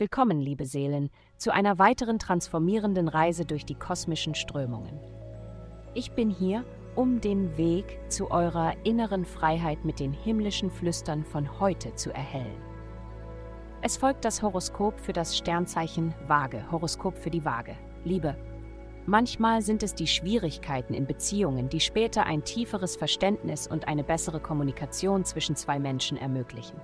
Willkommen, liebe Seelen, zu einer weiteren transformierenden Reise durch die kosmischen Strömungen. Ich bin hier, um den Weg zu eurer inneren Freiheit mit den himmlischen Flüstern von heute zu erhellen. Es folgt das Horoskop für das Sternzeichen Waage, Horoskop für die Waage. Liebe. Manchmal sind es die Schwierigkeiten in Beziehungen, die später ein tieferes Verständnis und eine bessere Kommunikation zwischen zwei Menschen ermöglichen.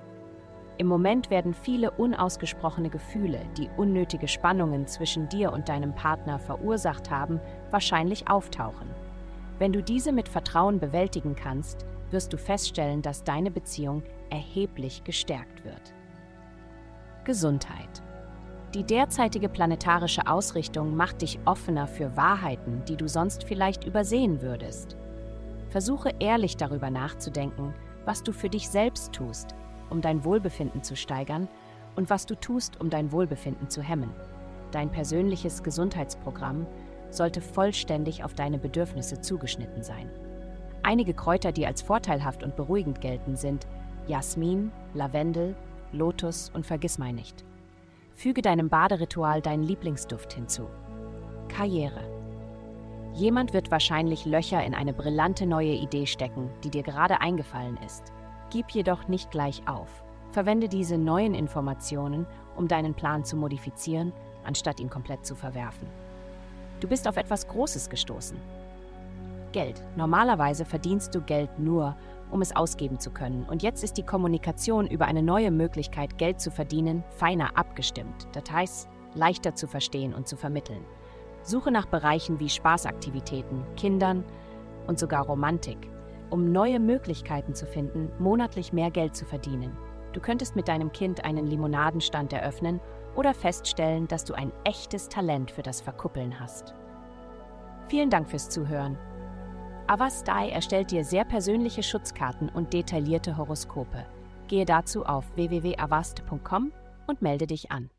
Im Moment werden viele unausgesprochene Gefühle, die unnötige Spannungen zwischen dir und deinem Partner verursacht haben, wahrscheinlich auftauchen. Wenn du diese mit Vertrauen bewältigen kannst, wirst du feststellen, dass deine Beziehung erheblich gestärkt wird. Gesundheit. Die derzeitige planetarische Ausrichtung macht dich offener für Wahrheiten, die du sonst vielleicht übersehen würdest. Versuche ehrlich darüber nachzudenken, was du für dich selbst tust, um dein Wohlbefinden zu steigern und was du tust, um dein Wohlbefinden zu hemmen. Dein persönliches Gesundheitsprogramm sollte vollständig auf deine Bedürfnisse zugeschnitten sein. Einige Kräuter, die als vorteilhaft und beruhigend gelten, sind Jasmin, Lavendel, Lotus und Vergissmeinnicht. Füge deinem Baderitual deinen Lieblingsduft hinzu. Karriere. Jemand wird wahrscheinlich Löcher in eine brillante neue Idee stecken, die dir gerade eingefallen ist. Gib jedoch nicht gleich auf. Verwende diese neuen Informationen, um deinen Plan zu modifizieren, anstatt ihn komplett zu verwerfen. Du bist auf etwas Großes gestoßen. Geld. Normalerweise verdienst du Geld nur, um es ausgeben zu können. Und jetzt ist die Kommunikation über eine neue Möglichkeit, Geld zu verdienen, feiner abgestimmt. Details leichter zu verstehen und zu vermitteln. Suche nach Bereichen wie Spaßaktivitäten, Kindern und sogar Romantik um neue Möglichkeiten zu finden, monatlich mehr Geld zu verdienen. Du könntest mit deinem Kind einen Limonadenstand eröffnen oder feststellen, dass du ein echtes Talent für das Verkuppeln hast. Vielen Dank fürs Zuhören. Avastai erstellt dir sehr persönliche Schutzkarten und detaillierte Horoskope. Gehe dazu auf www.avast.com und melde dich an.